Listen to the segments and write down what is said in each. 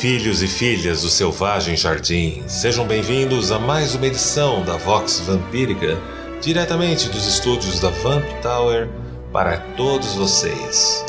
Filhos e filhas do Selvagem Jardim, sejam bem-vindos a mais uma edição da Vox Vampírica, diretamente dos estúdios da Vamp Tower para todos vocês.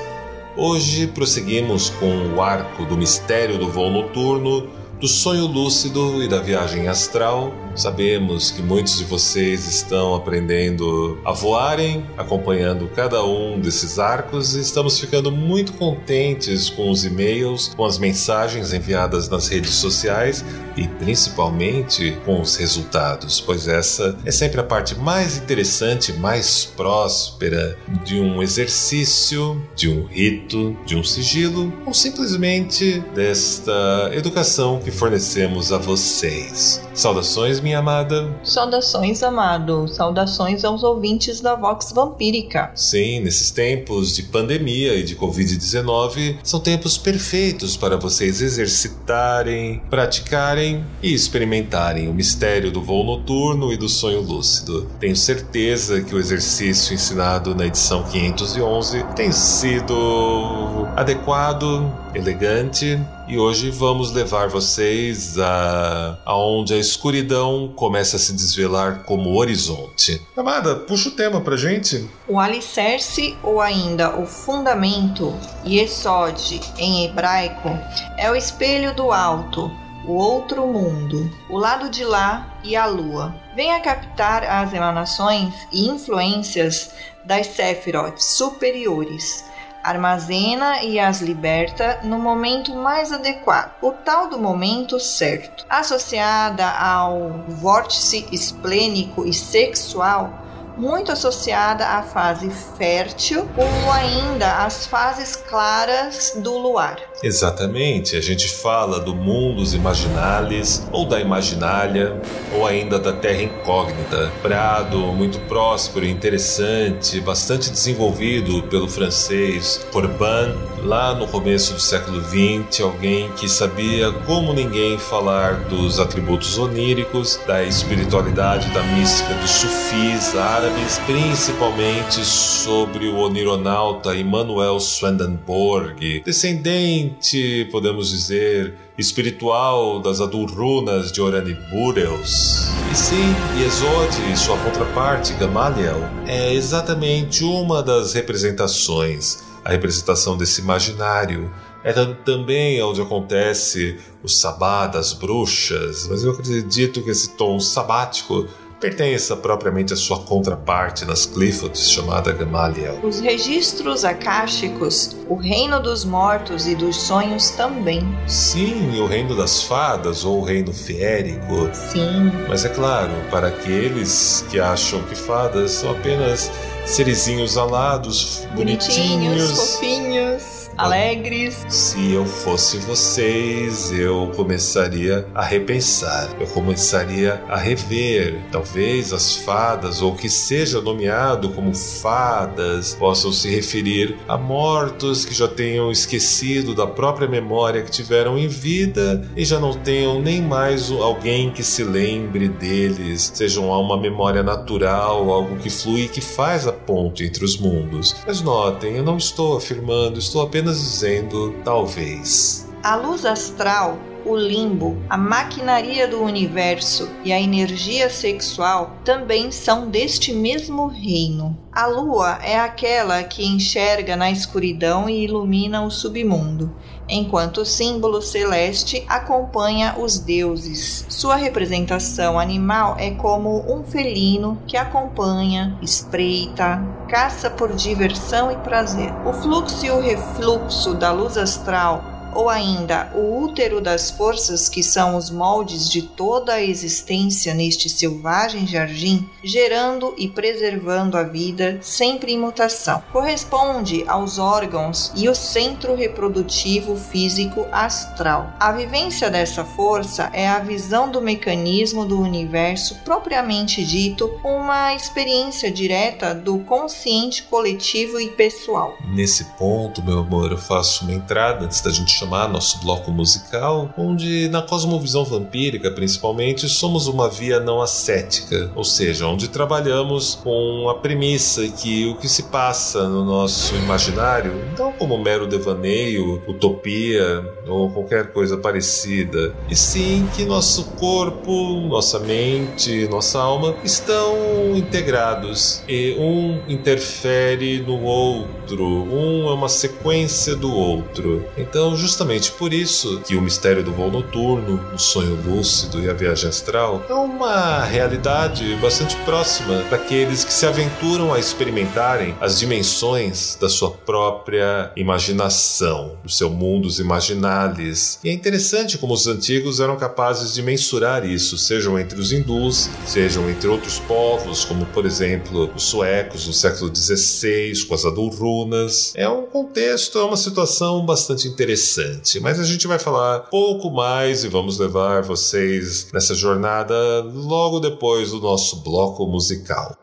Hoje prosseguimos com o arco do mistério do voo noturno, do sonho lúcido e da viagem astral Sabemos que muitos de vocês estão aprendendo a voarem, acompanhando cada um desses arcos e estamos ficando muito contentes com os e-mails, com as mensagens enviadas nas redes sociais e principalmente com os resultados, pois essa é sempre a parte mais interessante, mais próspera de um exercício, de um rito, de um sigilo ou simplesmente desta educação que fornecemos a vocês. Saudações, amada. Saudações, amado. Saudações aos ouvintes da Vox Vampírica. Sim, nesses tempos de pandemia e de Covid-19, são tempos perfeitos para vocês exercitarem, praticarem e experimentarem o mistério do voo noturno e do sonho lúcido. Tenho certeza que o exercício ensinado na edição 511 tem sido adequado, elegante e hoje vamos levar vocês a aonde a escuridão começa a se desvelar como horizonte. Amada, puxa o tema pra gente. O alicerce ou ainda o fundamento, Yesod em hebraico, é o espelho do alto, o outro mundo, o lado de lá e a lua. Venha captar as emanações e influências das Sephiroth superiores armazena e as liberta no momento mais adequado, o tal do momento certo. Associada ao vórtice esplênico e sexual, muito associada à fase fértil ou ainda às fases claras do luar. Exatamente, a gente fala do mundus imaginalis ou da imaginália ou ainda da terra incógnita. Prado muito próspero interessante, bastante desenvolvido pelo francês Corbin, lá no começo do século XX, alguém que sabia como ninguém falar dos atributos oníricos, da espiritualidade, da mística dos sufis árabes, principalmente sobre o onironauta Immanuel Swedenborg, descendente podemos dizer, espiritual das Adurrunas de Oranibureus. E sim, Yesod e sua contraparte, Gamaliel, é exatamente uma das representações, a representação desse imaginário. É também onde acontece o sabá das bruxas, mas eu acredito que esse tom sabático pertença propriamente à sua contraparte nas Cliffords, chamada Gamaliel. Os registros akáshicos, o reino dos mortos e dos sonhos também. Sim, o reino das fadas ou o reino feérico. Sim. Mas é claro, para aqueles que acham que fadas são apenas serizinhos alados, bonitinhos, bonitinhos fofinhos alegres. Se eu fosse vocês, eu começaria a repensar, eu começaria a rever. Talvez as fadas, ou que seja nomeado como fadas, possam se referir a mortos que já tenham esquecido da própria memória que tiveram em vida e já não tenham nem mais alguém que se lembre deles, sejam uma memória natural, algo que flui e que faz a ponte entre os mundos. Mas notem, eu não estou afirmando, estou apenas apenas dizendo talvez. A luz astral, o limbo, a maquinaria do universo e a energia sexual também são deste mesmo reino. A lua é aquela que enxerga na escuridão e ilumina o submundo, enquanto o símbolo celeste acompanha os deuses. Sua representação animal é como um felino que acompanha, espreita, caça por diversão e prazer. O fluxo e o refluxo da luz astral ou ainda o útero das forças que são os moldes de toda a existência neste selvagem jardim, gerando e preservando a vida sempre em mutação. Corresponde aos órgãos e o centro reprodutivo físico astral. A vivência dessa força é a visão do mecanismo do universo propriamente dito, uma experiência direta do consciente coletivo e pessoal. Nesse ponto, meu amor, eu faço uma entrada antes da gente chamar nosso bloco musical, onde na cosmovisão vampírica, principalmente, somos uma via não ascética, ou seja, onde trabalhamos com a premissa que o que se passa no nosso imaginário, não como mero devaneio, utopia ou qualquer coisa parecida, e sim que nosso corpo, nossa mente, nossa alma estão integrados e um interfere no outro, um é uma sequência do outro. Então, justamente por isso que o mistério do voo noturno, o sonho lúcido e a viagem astral é uma realidade bastante próxima daqueles que se aventuram a experimentarem as dimensões da sua própria imaginação, dos seus mundos imaginales. E é interessante como os antigos eram capazes de mensurar isso, sejam entre os hindus, sejam entre outros povos, como por exemplo os suecos no século XVI, com as adulrunas. É um contexto, é uma situação bastante interessante, mas a gente vai falar pouco mais e vamos levar vocês nessa jornada logo depois do nosso bloco musical.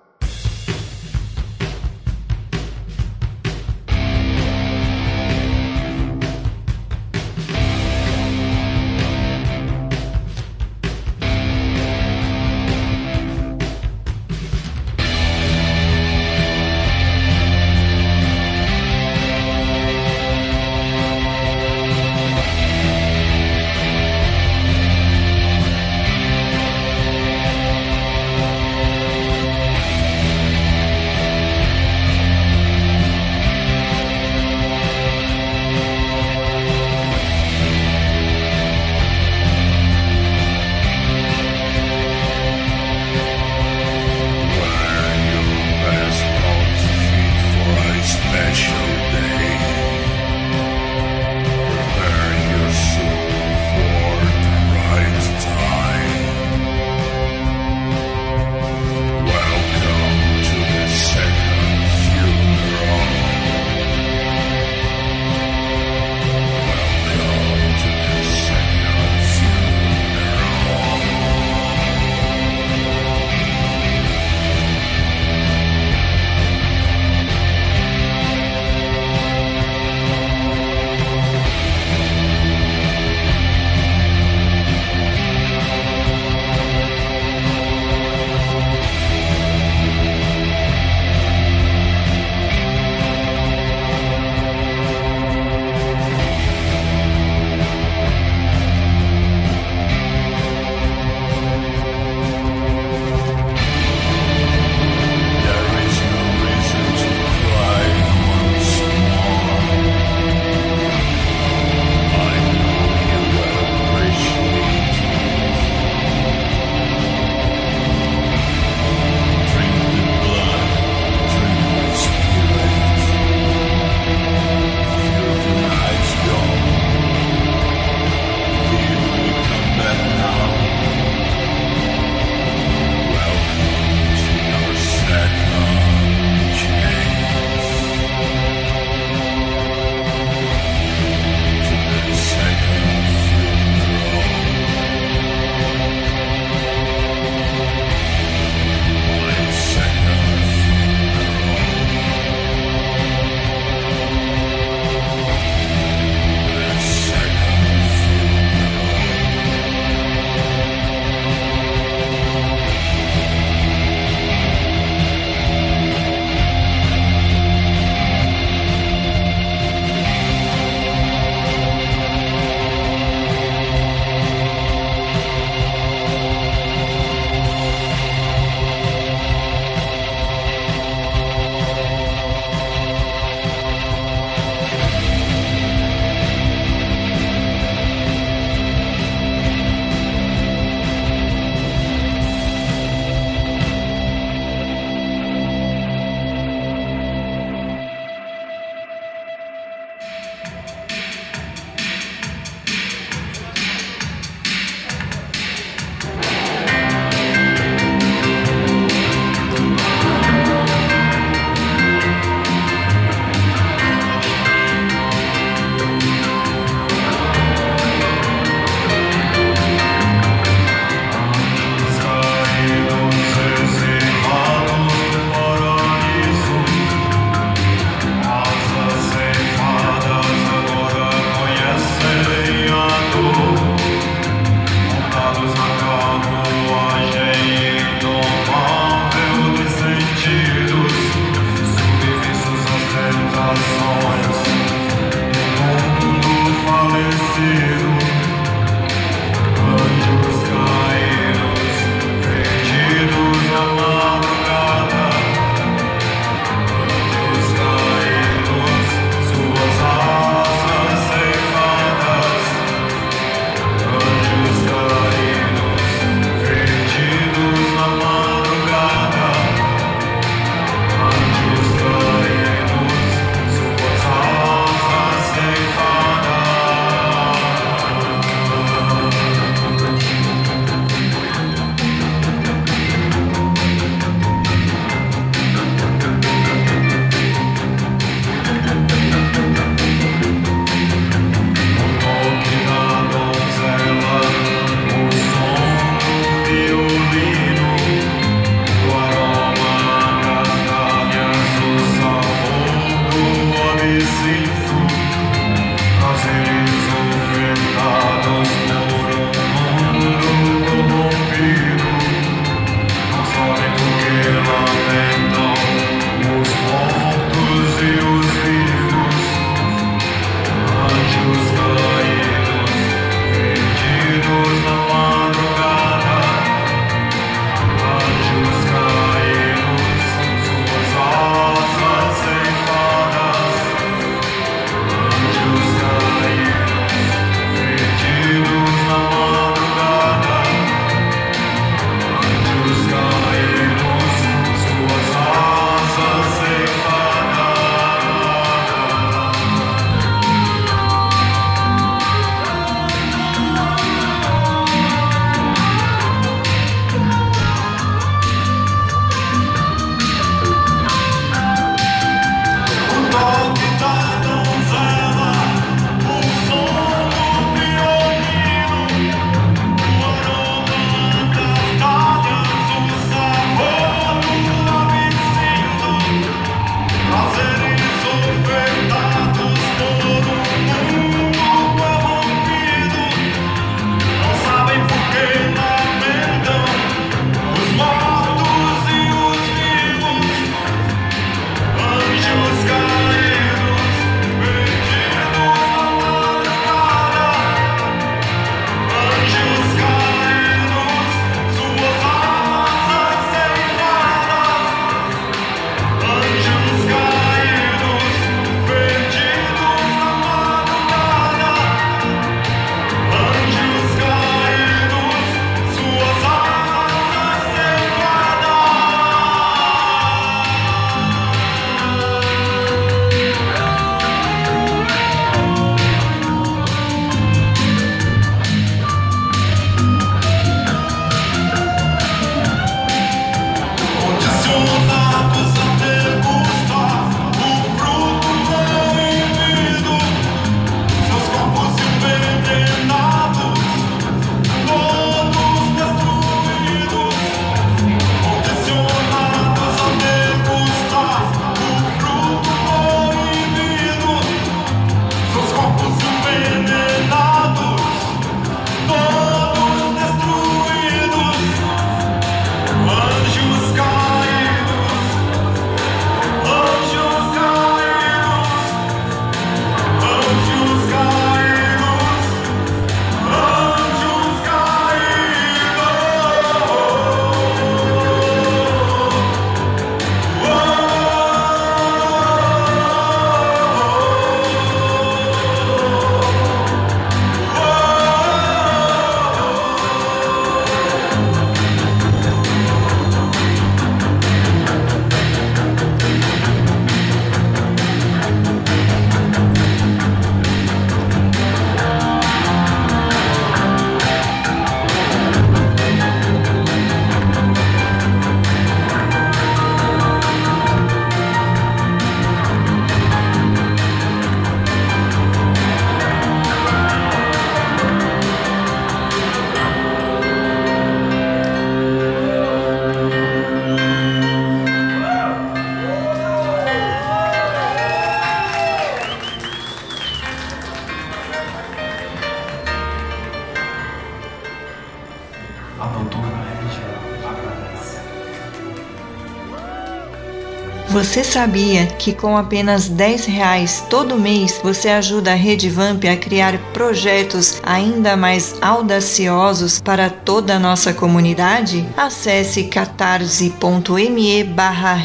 Você sabia que com apenas 10 reais todo mês você ajuda a Rede Vamp a criar projetos ainda mais audaciosos para toda a nossa comunidade? Acesse catarse.me barra.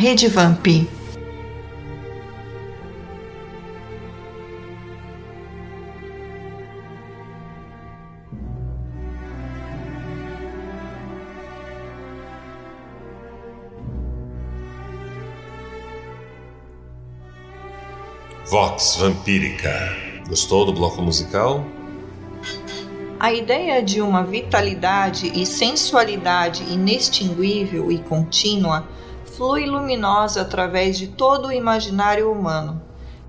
Vox Vampírica. Gostou do bloco musical? A ideia de uma vitalidade e sensualidade inextinguível e contínua flui luminosa através de todo o imaginário humano.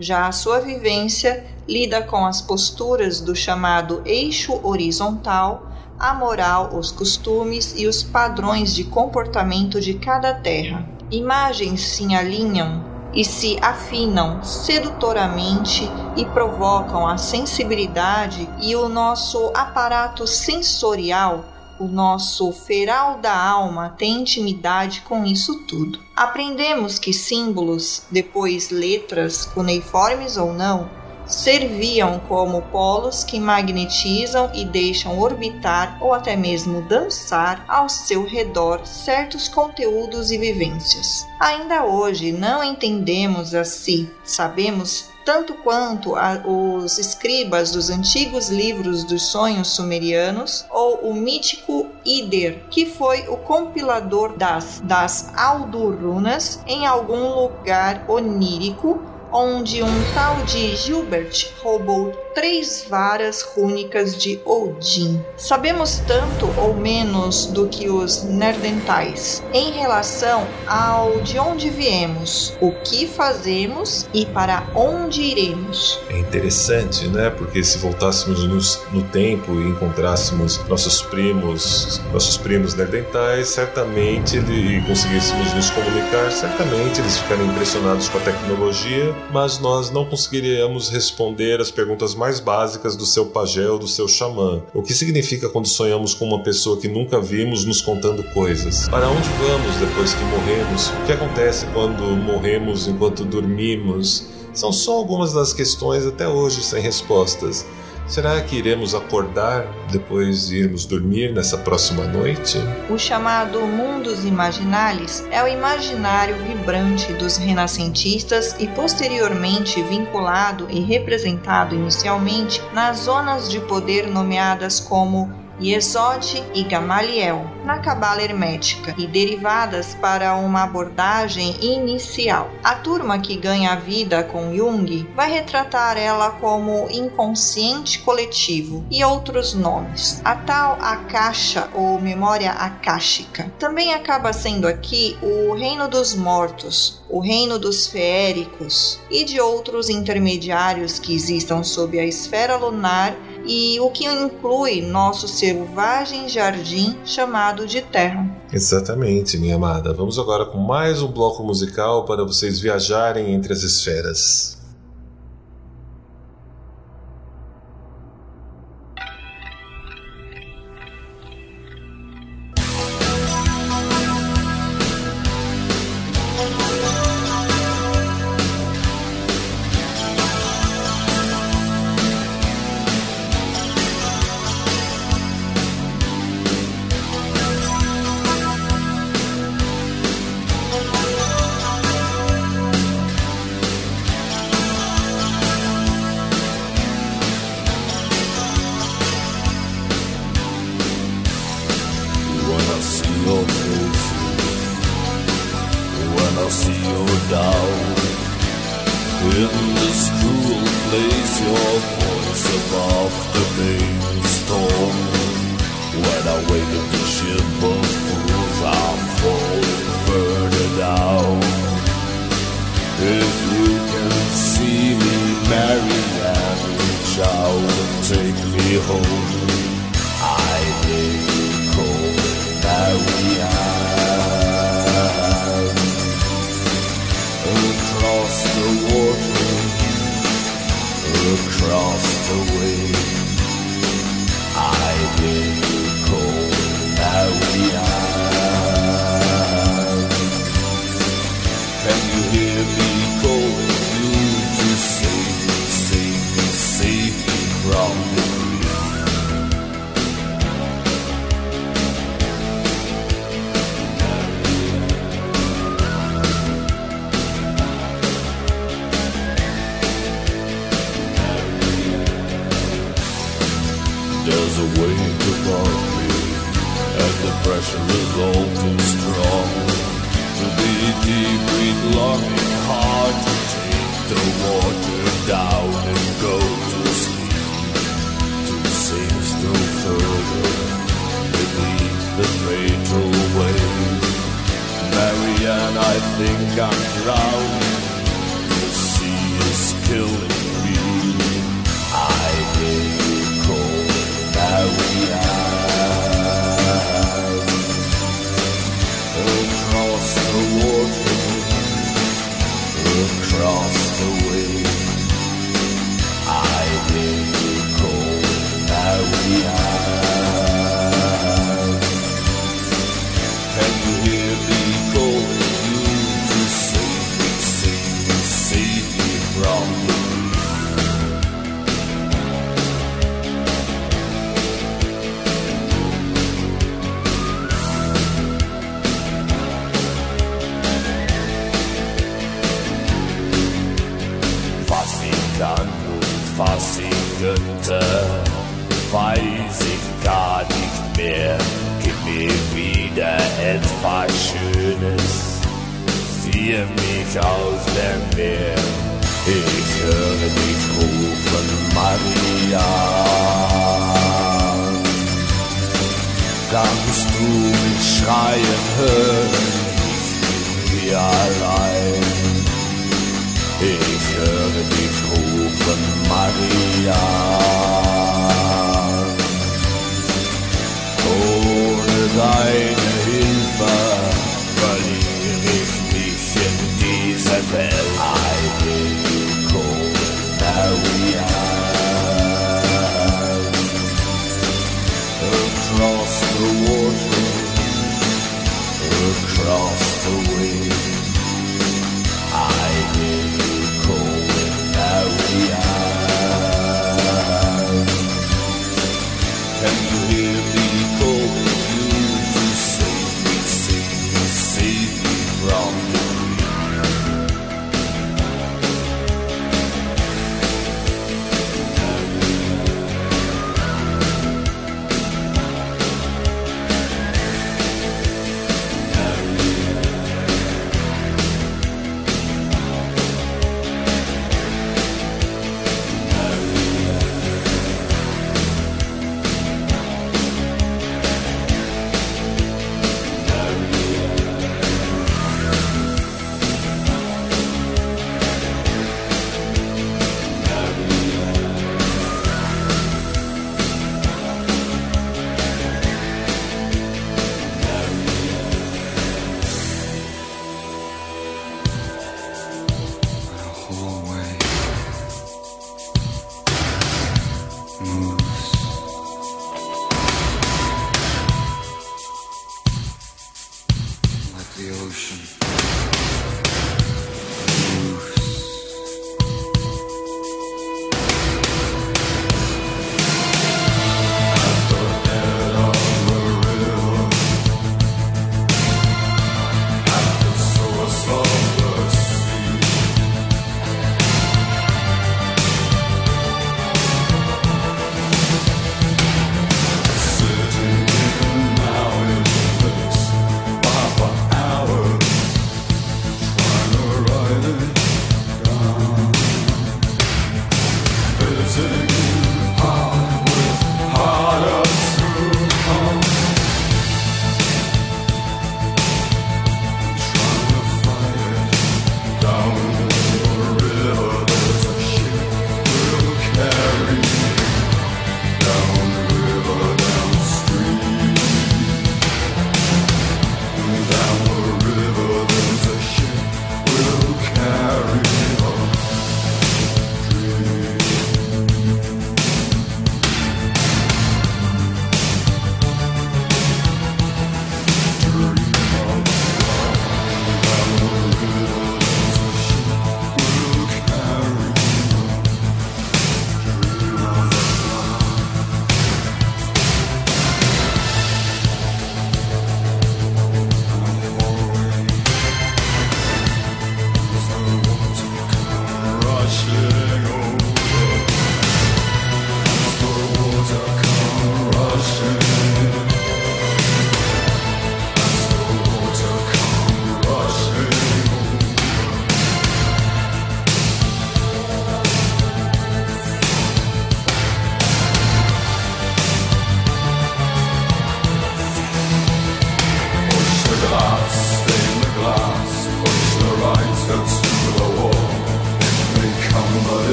Já a sua vivência lida com as posturas do chamado eixo horizontal, a moral, os costumes e os padrões de comportamento de cada terra. Imagens se alinham e se afinam sedutoramente e provocam a sensibilidade e o nosso aparato sensorial, o nosso feral da alma tem intimidade com isso tudo. Aprendemos que símbolos, depois letras, cuneiformes ou não, serviam como polos que magnetizam e deixam orbitar ou até mesmo dançar ao seu redor certos conteúdos e vivências. Ainda hoje não entendemos assim, sabemos tanto quanto a, os escribas dos antigos livros dos sonhos sumerianos ou o mítico Ider, que foi o compilador das, das Aldurunas em algum lugar onírico onde um tal de Gilbert roubou três varas rúnicas de Odin. Sabemos tanto ou menos do que os nerdentais em relação ao de onde viemos, o que fazemos e para onde iremos. É interessante, né? Porque se voltássemos no, tempo e encontrássemos nossos primos, nossos primos nerdentais, certamente e conseguíssemos nos comunicar, certamente eles ficariam impressionados com a tecnologia mas nós não conseguiríamos responder as perguntas mais básicas do seu pajé ou do seu xamã. O que significa quando sonhamos com uma pessoa que nunca vimos nos contando coisas? Para onde vamos depois que morremos? O que acontece quando morremos enquanto dormimos? São só algumas das questões até hoje sem respostas. Será que iremos acordar depois de irmos dormir nessa próxima noite? O chamado Mundos Imaginales é o imaginário vibrante dos renascentistas e posteriormente vinculado e representado inicialmente nas zonas de poder nomeadas como Yesod e Gamaliel, na Cabala Hermética, e derivadas para uma abordagem inicial. A turma que ganha a vida com Jung vai retratar ela como inconsciente coletivo e outros nomes. A tal Akasha ou memória akáshica também acaba sendo aqui o reino dos mortos, o reino dos feéricos e de outros intermediários que existam sob a esfera lunar e o que inclui nosso selvagem jardim chamado de terra. Exatamente, minha amada. Vamos agora com mais um bloco musical para vocês viajarem entre as esferas.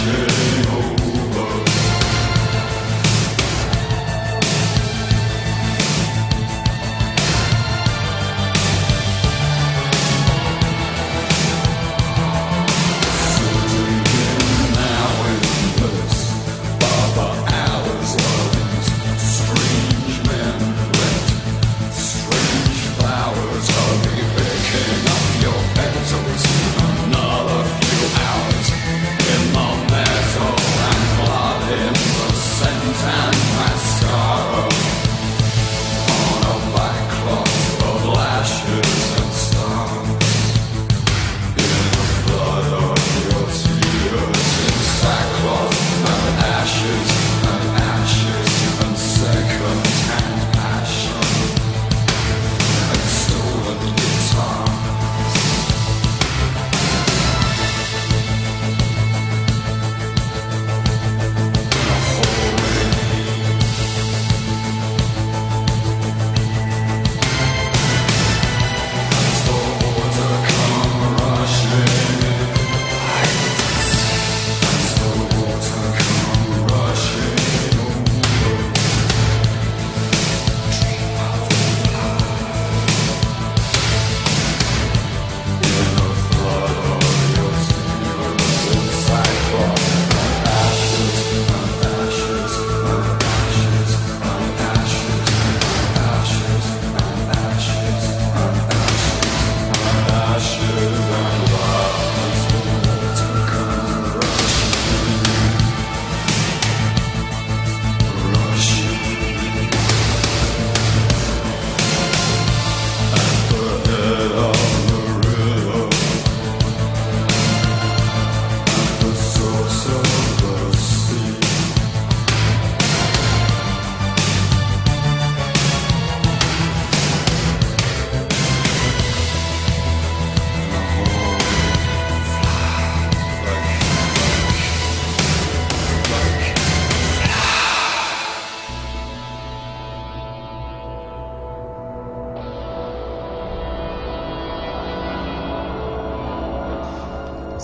Sure.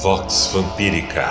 Vox Vampírica.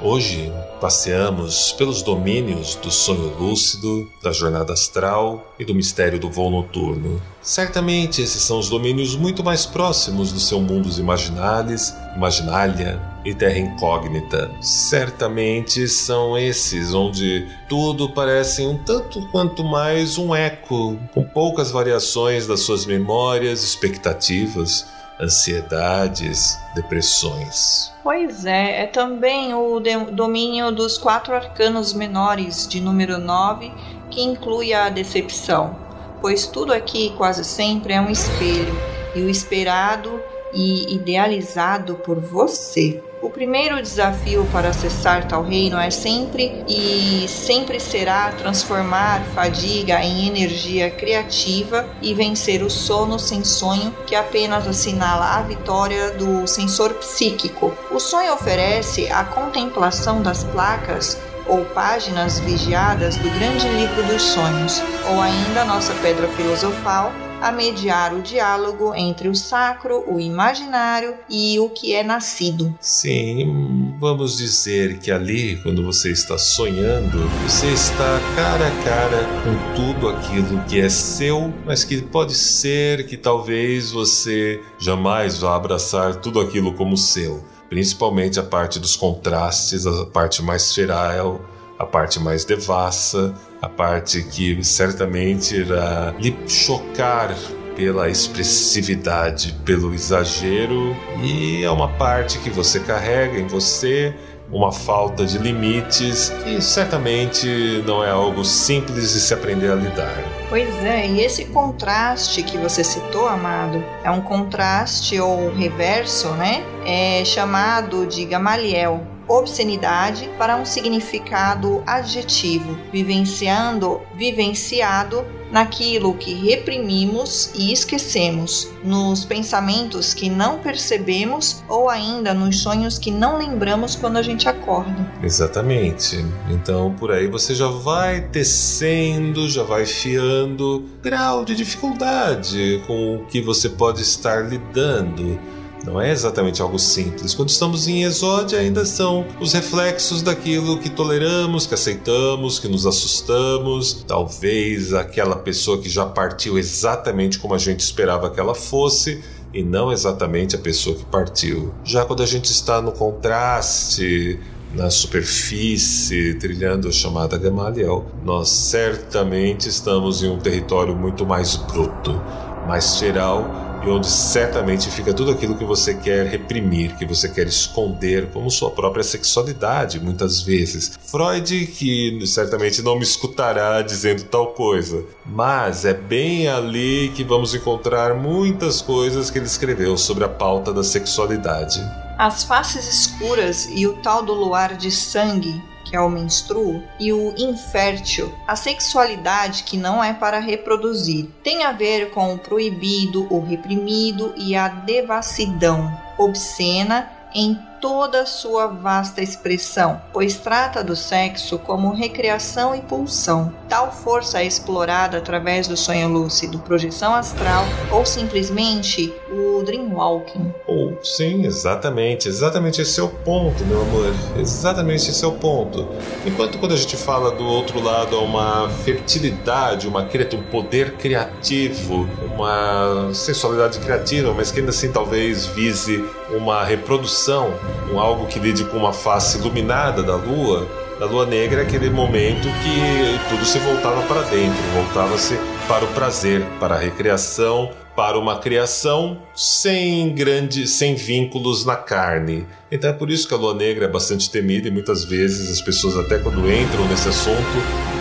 Hoje passeamos pelos domínios do sonho lúcido, da jornada astral e do mistério do voo noturno. Certamente esses são os domínios muito mais próximos do seu mundos imaginales, imaginalia e terra incógnita. Certamente são esses onde tudo parece um tanto quanto mais um eco, com poucas variações das suas memórias, expectativas ansiedades, depressões. Pois é, é também o domínio dos quatro arcanos menores de número 9 que inclui a decepção, pois tudo aqui quase sempre é um espelho e o esperado e idealizado por você. O primeiro desafio para acessar tal reino é sempre e sempre será transformar fadiga em energia criativa e vencer o sono sem sonho, que apenas assinala a vitória do sensor psíquico. O sonho oferece a contemplação das placas ou páginas vigiadas do grande livro dos sonhos, ou ainda nossa pedra filosofal, a mediar o diálogo entre o sacro, o imaginário e o que é nascido. Sim, vamos dizer que ali, quando você está sonhando, você está cara a cara com tudo aquilo que é seu, mas que pode ser que talvez você jamais vá abraçar tudo aquilo como seu. Principalmente a parte dos contrastes, a parte mais feral, a parte mais devassa, a parte que certamente irá lhe chocar pela expressividade, pelo exagero, e é uma parte que você carrega em você, uma falta de limites, que certamente não é algo simples de se aprender a lidar. Pois é, e esse contraste que você citou, amado, é um contraste ou reverso, né? É chamado de Gamaliel obscenidade para um significado adjetivo, vivenciando, vivenciado naquilo que reprimimos e esquecemos, nos pensamentos que não percebemos ou ainda nos sonhos que não lembramos quando a gente acorda. Exatamente. Então por aí você já vai tecendo, já vai fiando grau de dificuldade com o que você pode estar lidando não é exatamente algo simples. Quando estamos em exódia, ainda são os reflexos daquilo que toleramos, que aceitamos, que nos assustamos. Talvez aquela pessoa que já partiu exatamente como a gente esperava que ela fosse e não exatamente a pessoa que partiu. Já quando a gente está no contraste, na superfície, trilhando a chamada Gamaliel, nós certamente estamos em um território muito mais bruto, mais feral e onde certamente fica tudo aquilo que você quer reprimir, que você quer esconder, como sua própria sexualidade, muitas vezes. Freud, que certamente não me escutará dizendo tal coisa, mas é bem ali que vamos encontrar muitas coisas que ele escreveu sobre a pauta da sexualidade. As faces escuras e o tal do luar de sangue que é o menstruo, e o infértil, a sexualidade que não é para reproduzir. Tem a ver com o proibido, o reprimido e a devassidão obscena em toda a sua vasta expressão, pois trata do sexo como recreação e pulsão. Tal força é explorada através do sonho lúcido, projeção astral ou simplesmente o dreamwalking. Ou oh, sim, exatamente, exatamente esse é o ponto, meu amor. Exatamente esse é o ponto. Enquanto quando a gente fala do outro lado há uma fertilidade, uma um poder criativo, uma sensualidade criativa, mas que ainda assim talvez vise uma reprodução um algo que lide com uma face iluminada da lua, da lua negra é aquele momento que tudo se voltava para dentro, voltava-se para o prazer, para a recreação, para uma criação sem grande, sem vínculos na carne. Então é por isso que a lua negra é bastante temida e muitas vezes as pessoas até quando entram nesse assunto,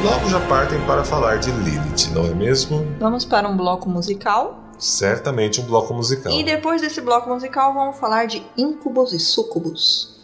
logo já partem para falar de Lilith, não é mesmo? Vamos para um bloco musical certamente um bloco musical. E depois desse bloco musical, vamos falar de íncubos e súcubos.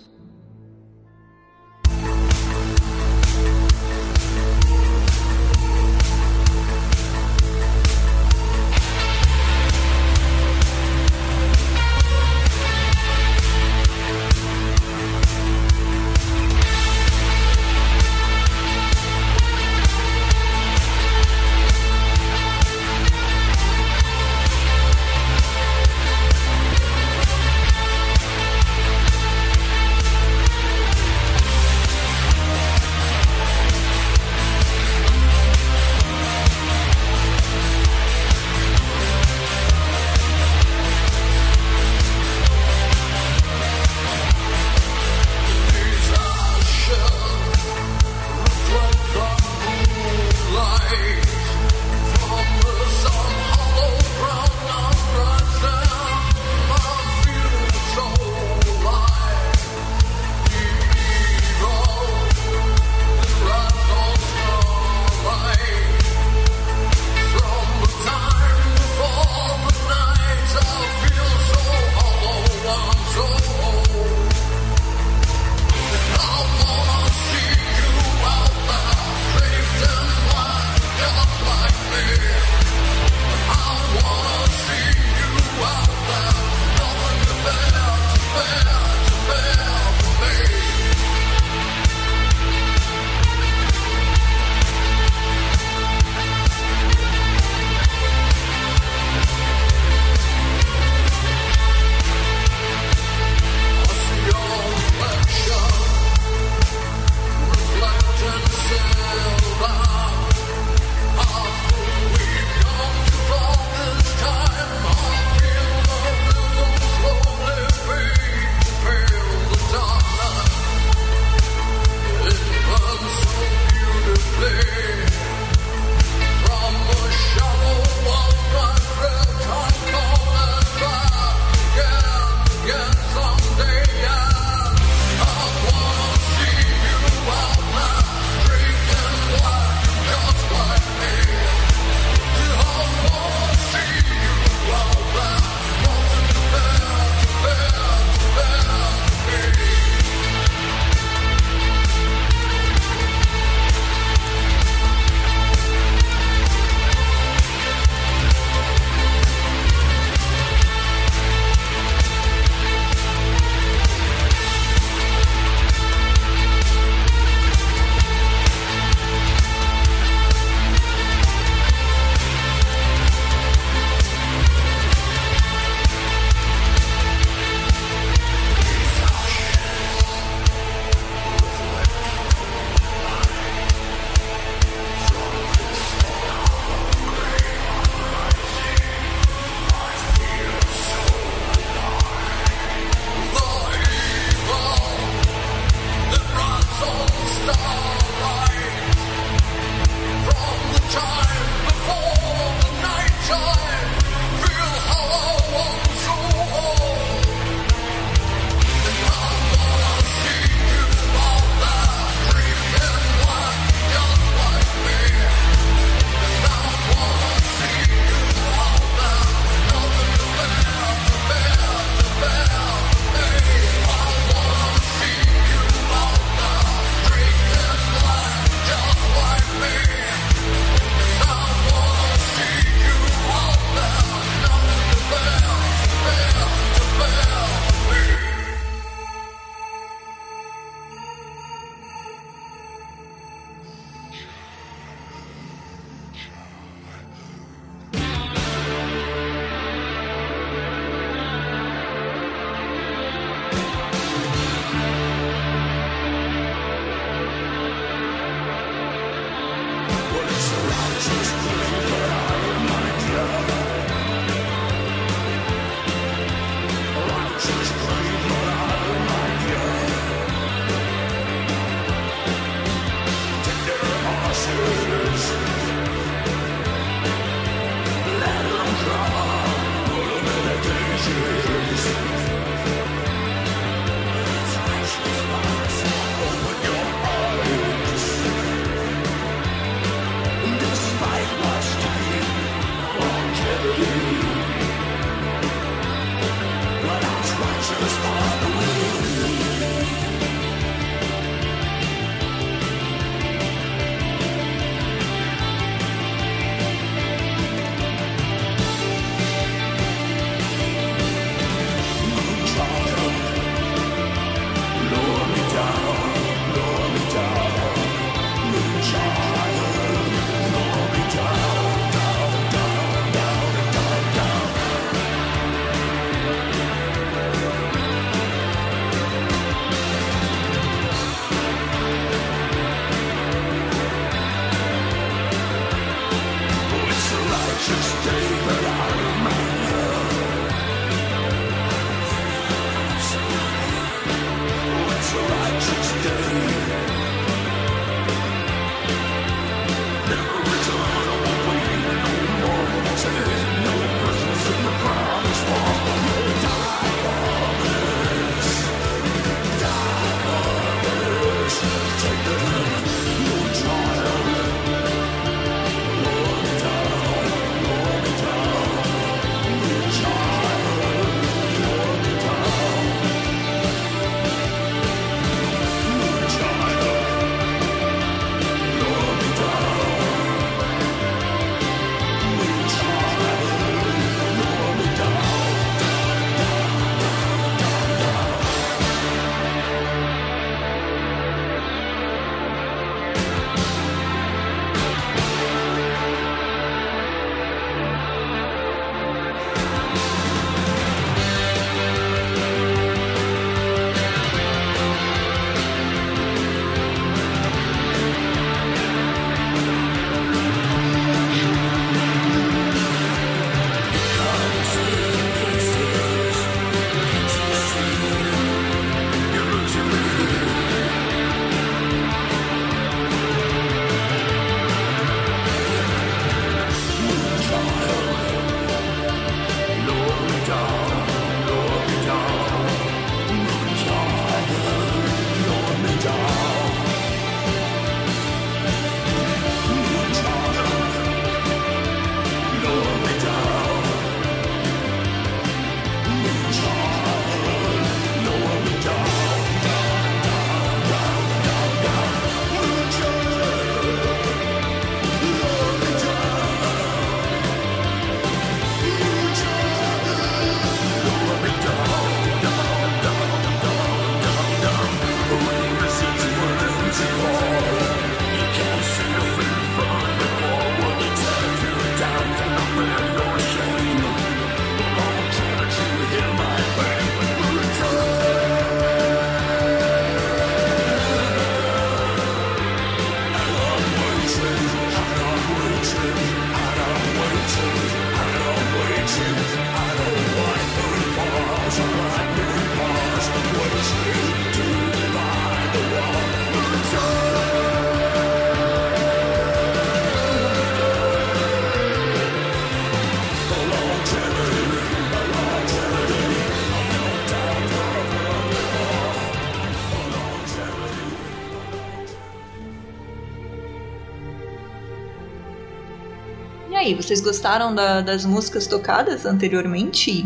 Vocês gostaram da- das músicas tocadas anteriormente?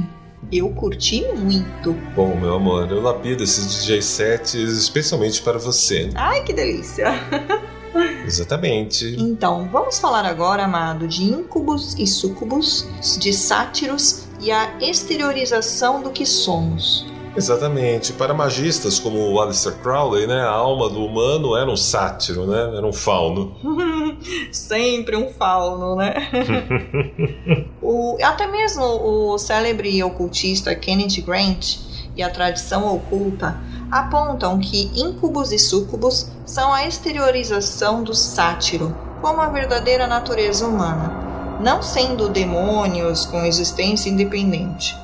Eu curti muito. Bom, meu amor, eu lapido esses DJ sets especialmente para você. Ai, que delícia! Exatamente. Então, vamos falar agora, amado, de íncubos e súcubos, de sátiros e a exteriorização do que somos. Exatamente. Para magistas como o Aleister Crowley, né, a alma do humano era um sátiro, né? Era um fauno. Sempre um fauno, né? o, até mesmo o célebre ocultista Kenneth Grant e a tradição oculta apontam que íncubos e súcubos são a exteriorização do sátiro, como a verdadeira natureza humana, não sendo demônios com existência independente.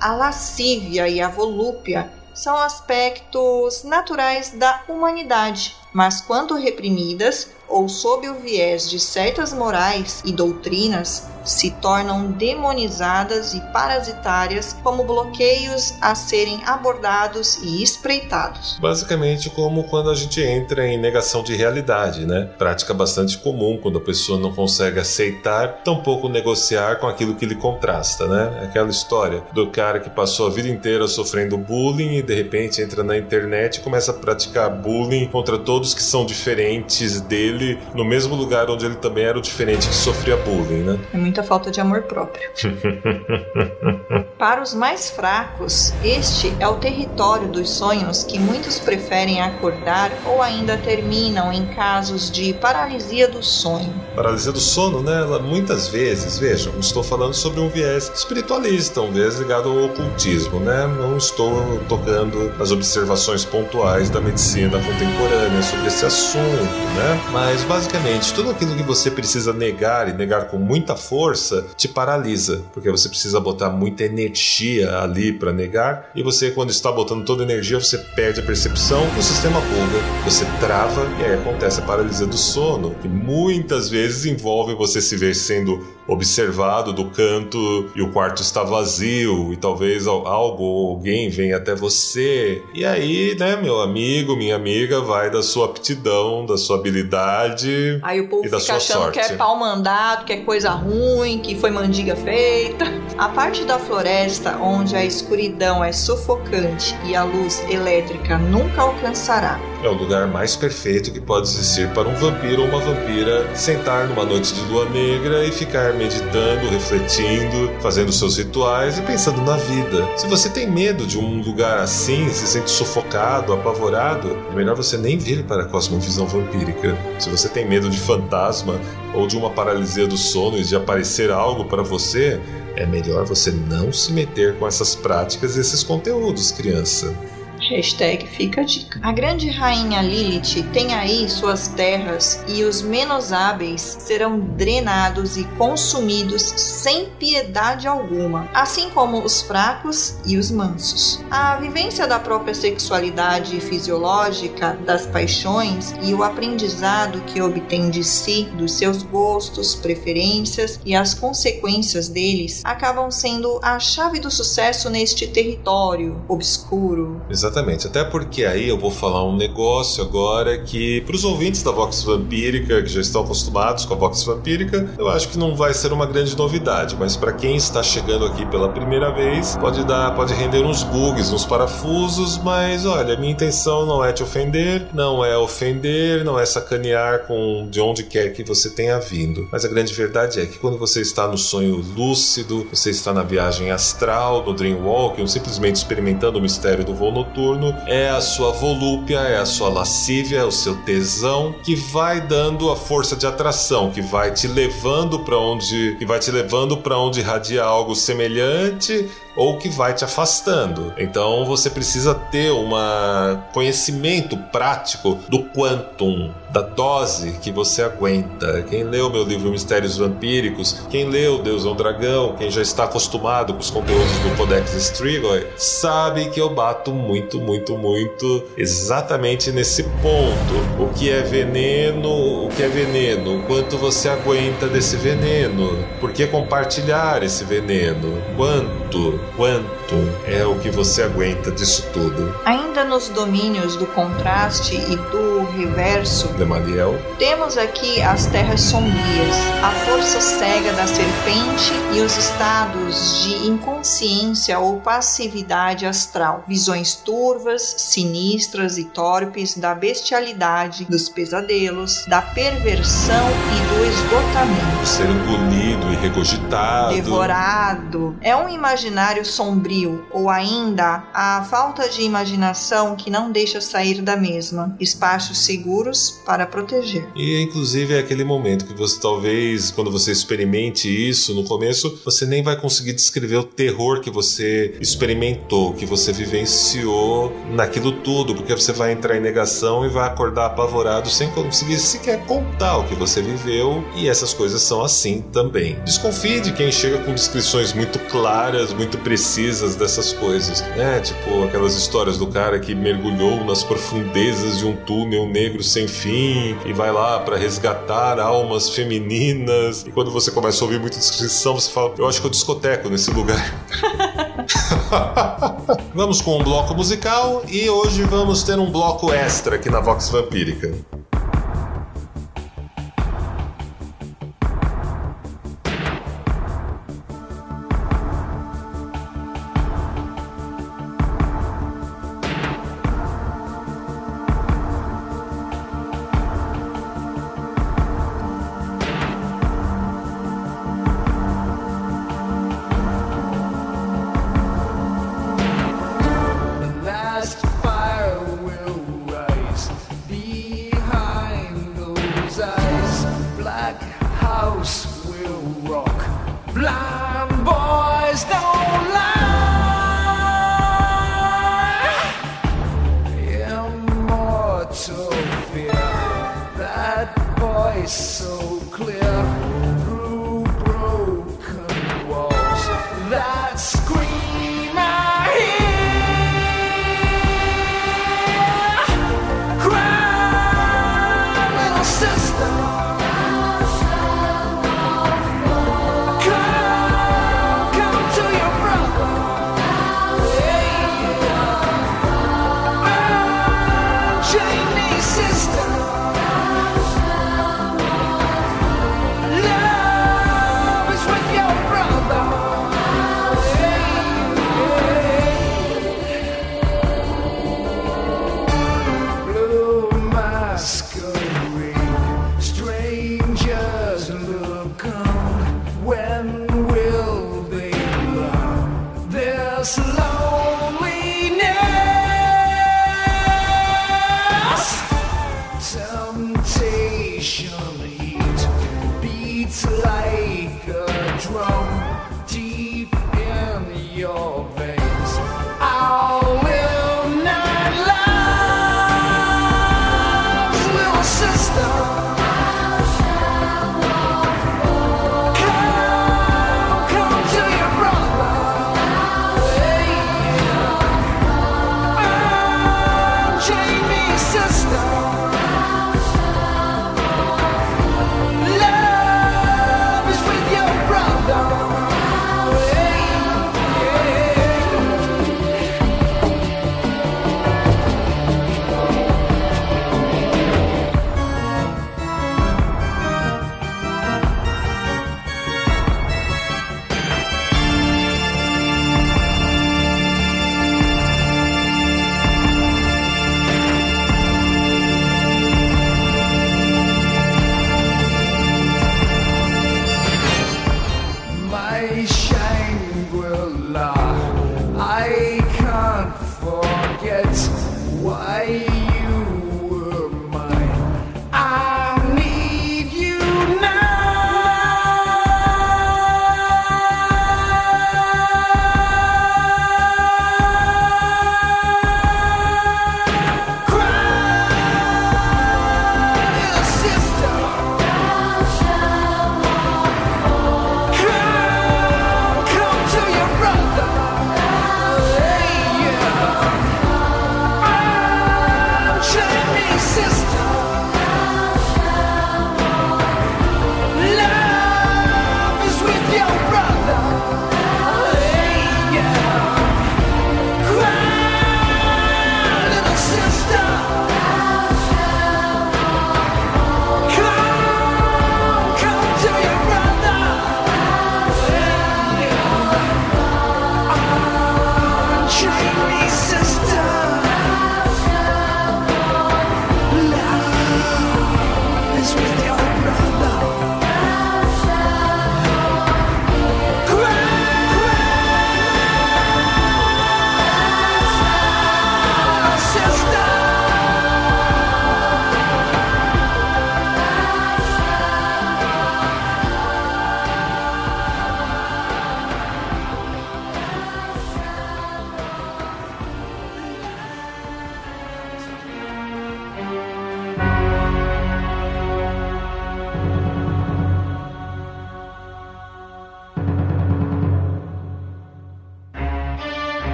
A lascívia e a volúpia são aspectos naturais da humanidade, mas quando reprimidas ou sob o viés de certas morais e doutrinas, se tornam demonizadas e parasitárias como bloqueios a serem abordados e espreitados. Basicamente como quando a gente entra em negação de realidade, né? Prática bastante comum quando a pessoa não consegue aceitar, tampouco negociar com aquilo que lhe contrasta, né? Aquela história do cara que passou a vida inteira sofrendo bullying e de repente entra na internet e começa a praticar bullying contra todos que são diferentes dele no mesmo lugar onde ele também era o diferente que sofria bullying, né? É muita falta de amor próprio. Para os mais fracos, este é o território dos sonhos que muitos preferem acordar ou ainda terminam em casos de paralisia do sonho. Paralisia do sono, né? Ela, muitas vezes, vejam, estou falando sobre um viés espiritualista, um viés ligado ao ocultismo, né? Não estou tocando nas observações pontuais da medicina contemporânea sobre esse assunto, né? Mas basicamente, tudo aquilo que você precisa negar e negar com muita força te paralisa, porque você precisa botar muita energia ali para negar e você, quando está botando toda a energia, você perde a percepção, o sistema buga, você trava e aí acontece a paralisia do sono, que muitas vezes envolve você se ver sendo observado do canto e o quarto está vazio e talvez al- algo ou alguém venha até você. E aí, né, meu amigo, minha amiga, vai da sua aptidão, da sua habilidade. Aí o povo E da fica sua achando sorte. que é pau mandado, que é coisa ruim, que foi mandiga feita. A parte da floresta onde a escuridão é sufocante e a luz elétrica nunca alcançará. É o lugar mais perfeito que pode existir para um vampiro ou uma vampira sentar numa noite de lua negra e ficar meditando, refletindo, fazendo seus rituais e pensando na vida. Se você tem medo de um lugar assim, se sente sufocado, apavorado, é melhor você nem vir para a cosmovisão vampírica. Se você tem medo de fantasma ou de uma paralisia do sono e de aparecer algo para você, é melhor você não se meter com essas práticas e esses conteúdos, criança. Hashtag fica a dica. A grande rainha Lilith tem aí suas terras e os menos hábeis serão drenados e consumidos sem piedade alguma, assim como os fracos e os mansos. A vivência da própria sexualidade fisiológica, das paixões e o aprendizado que obtém de si, dos seus gostos, preferências e as consequências deles acabam sendo a chave do sucesso neste território obscuro, Exatamente, até porque aí eu vou falar um negócio agora que, para os ouvintes da Vox Vampírica, que já estão acostumados com a Vox Vampírica, eu acho que não vai ser uma grande novidade, mas para quem está chegando aqui pela primeira vez, pode dar, pode render uns bugs, uns parafusos, mas olha, minha intenção não é te ofender, não é ofender, não é sacanear com de onde quer que você tenha vindo. Mas a grande verdade é que quando você está no sonho lúcido, você está na viagem astral, no Dreamwalk, ou simplesmente experimentando o mistério do voo noturno, é a sua volúpia, é a sua lascívia, é o seu tesão que vai dando a força de atração, que vai te levando para onde, que vai te levando para onde irradia algo semelhante ou que vai te afastando. Então você precisa ter um conhecimento prático do quantum, da dose que você aguenta. Quem leu meu livro Mistérios Vampíricos, quem leu Deus é um Dragão, quem já está acostumado com os conteúdos do Codex Strigoi, sabe que eu bato muito, muito, muito exatamente nesse ponto. O que é veneno, o que é veneno, quanto você aguenta desse veneno, por que compartilhar esse veneno, quanto quanto é o que você aguenta disso tudo. Ainda nos domínios do contraste e do reverso, Demaliel, temos aqui as terras sombrias, a força cega da serpente e os estados de inconsciência ou passividade astral, visões turvas, sinistras e torpes da bestialidade, dos pesadelos, da perversão e do esgotamento. ser engolido e regurgitado. Devorado. É um imaginário sombrio, ou ainda a falta de imaginação que não deixa sair da mesma. Espaços seguros para proteger. E inclusive é aquele momento que você talvez, quando você experimente isso no começo, você nem vai conseguir descrever o terror que você experimentou, que você vivenciou naquilo tudo, porque você vai entrar em negação e vai acordar apavorado sem conseguir sequer contar o que você viveu, e essas coisas são assim também. Desconfie de quem chega com descrições muito claras, muito precisas dessas coisas, né? Tipo aquelas histórias do cara que mergulhou nas profundezas de um túnel negro sem fim e vai lá para resgatar almas femininas. E quando você começa a ouvir muita descrição, você fala: Eu acho que eu discoteco nesse lugar. vamos com um bloco musical e hoje vamos ter um bloco extra aqui na Vox Vampírica. When Wow.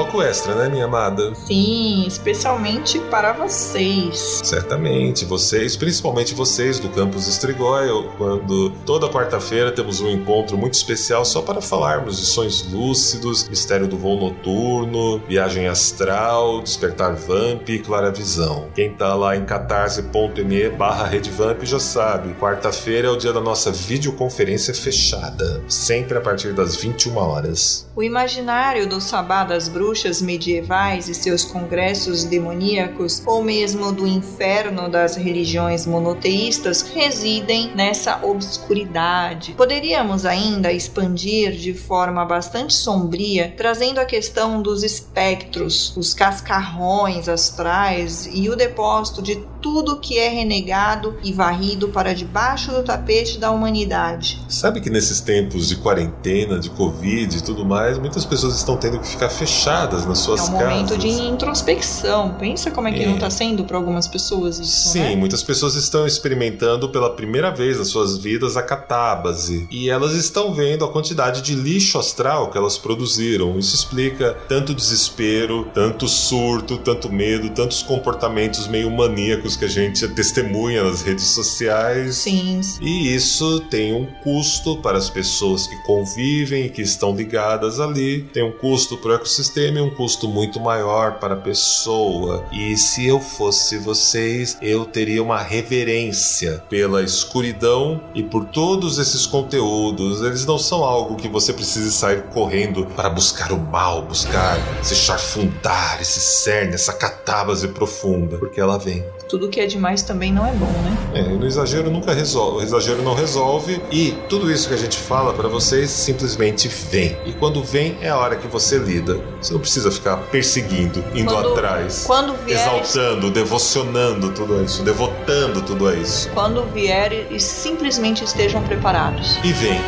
Hoje com bloco extra, né, minha amada? Sim, especialmente para vocês. Certamente, vocês, principalmente vocês do Campus Estrigói, quando toda quarta-feira temos um encontro muito especial só para falarmos de sonhos lúcidos, mistério do voo noturno, viagem astral, despertar vamp e claravisão. Quem tá lá em catarse.me barra redvamp já sabe, quarta-feira é o dia da nossa videoconferência fechada, sempre a partir das 21 horas. O imaginário do sabá das bruxas medievais e seus congressos demoníacos, ou mesmo do inferno das religiões monoteístas, residem nessa obscuridade. Poderíamos ainda expandir de forma bastante sombria, trazendo a questão dos espectros, os cascarrões astrais e o depósito de tudo que é renegado e varrido para debaixo do tapete da humanidade. Sabe que nesses tempos de quarentena, de Covid e tudo mais, muitas pessoas estão tendo que ficar fechadas nas suas casas. É um casas. momento de introspecção. Pensa como é que é. não está sendo para algumas pessoas isso, Sim, né? muitas pessoas estão experimentando pela primeira vez nas suas vidas a catábase. E elas estão vendo a quantidade de lixo astral que elas produziram. Isso explica tanto desespero, tanto surto, tanto medo, tantos comportamentos meio maníacos que a gente testemunha nas redes sociais. Sim. E isso tem um custo para as pessoas que convivem e que estão ligadas ali. Tem um custo para o ecossistema e um custo muito maior para a pessoa. E se eu fosse vocês, eu teria uma reverência pela escuridão e por todos esses conteúdos. Eles não são algo que você precise sair correndo para buscar o mal, buscar se charfundar, esse cerne, essa catábase profunda, porque ela vem tudo que é demais também não é bom, né? É, no exagero nunca resolve, o exagero não resolve e tudo isso que a gente fala para vocês simplesmente vem. E quando vem é a hora que você lida. Você não precisa ficar perseguindo, indo quando, atrás, quando vier, exaltando, devocionando tudo isso, devotando tudo isso. Quando vier e simplesmente estejam preparados. E vem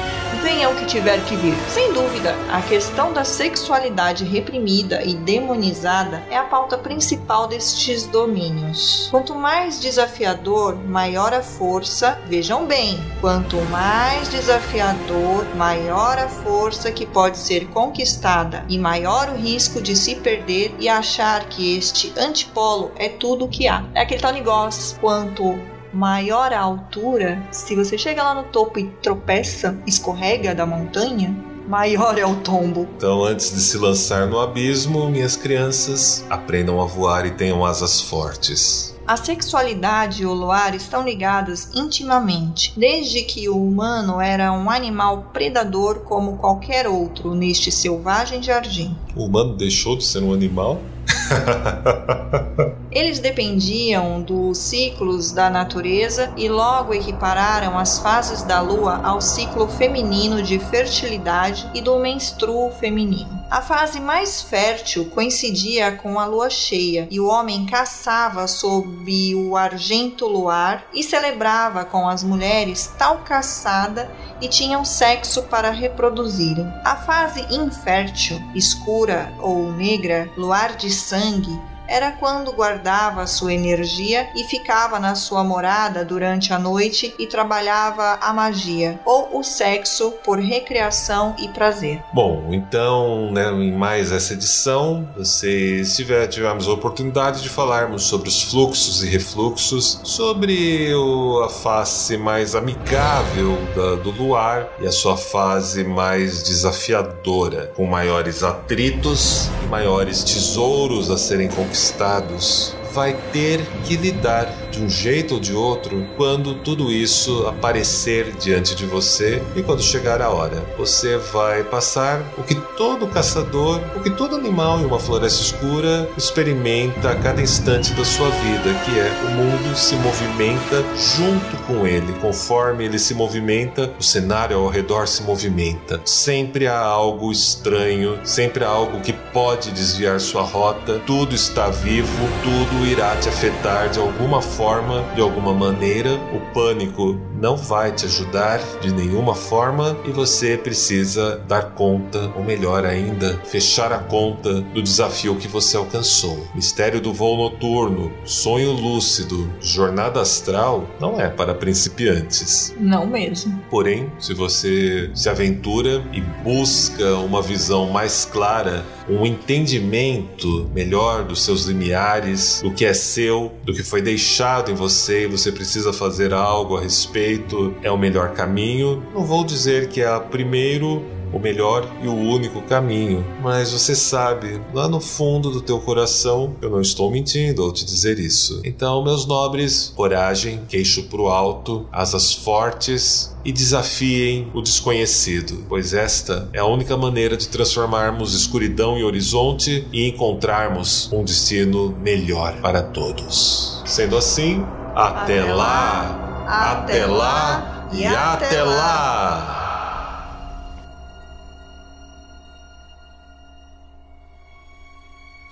venha o que tiver que vir. Sem dúvida, a questão da sexualidade reprimida e demonizada é a pauta principal destes domínios. Quanto mais desafiador, maior a força. Vejam bem, quanto mais desafiador, maior a força que pode ser conquistada e maior o risco de se perder e achar que este antipolo é tudo o que há. É aquele tal negócio. Quanto maior a altura, se você chega lá no topo e tropeça, escorrega da montanha, maior é o tombo. Então, antes de se lançar no abismo, minhas crianças, aprendam a voar e tenham asas fortes. A sexualidade e o luar estão ligados intimamente, desde que o humano era um animal predador como qualquer outro neste selvagem jardim. O humano deixou de ser um animal? Eles dependiam dos ciclos da natureza e logo equipararam as fases da lua ao ciclo feminino de fertilidade e do menstruo feminino. A fase mais fértil coincidia com a lua cheia e o homem caçava sob o argento luar e celebrava com as mulheres tal caçada e tinham sexo para reproduzirem. A fase infértil, escura ou negra, luar de sangue, era quando guardava sua energia e ficava na sua morada durante a noite e trabalhava a magia ou o sexo por recreação e prazer. Bom, então, né, em mais essa edição, vocês tiver, tivemos a oportunidade de falarmos sobre os fluxos e refluxos, sobre o, a face mais amigável da, do luar e a sua fase mais desafiadora, com maiores atritos maiores tesouros a serem conquistados conquistados vai ter que lidar de um jeito ou de outro quando tudo isso aparecer diante de você e quando chegar a hora. Você vai passar o que todo caçador, o que todo animal em uma floresta escura experimenta a cada instante da sua vida, que é o mundo se movimenta junto com ele. Conforme ele se movimenta, o cenário ao redor se movimenta. Sempre há algo estranho, sempre há algo que pode desviar sua rota. Tudo está vivo, tudo irá te afetar de alguma forma forma, de alguma maneira, o pânico não vai te ajudar de nenhuma forma e você precisa dar conta, ou melhor ainda, fechar a conta do desafio que você alcançou. Mistério do voo noturno, sonho lúcido, jornada astral não é para principiantes. Não mesmo. Porém, se você se aventura e busca uma visão mais clara, um entendimento melhor dos seus limiares, do que é seu, do que foi deixado em você e você precisa fazer algo a respeito, é o melhor caminho. Não vou dizer que é o primeiro o melhor e o único caminho. Mas você sabe, lá no fundo do teu coração, eu não estou mentindo ao te dizer isso. Então, meus nobres, coragem, queixo pro alto, asas fortes e desafiem o desconhecido, pois esta é a única maneira de transformarmos escuridão em horizonte e encontrarmos um destino melhor para todos. Sendo assim, até, Até lá, lá, até lá e até lá.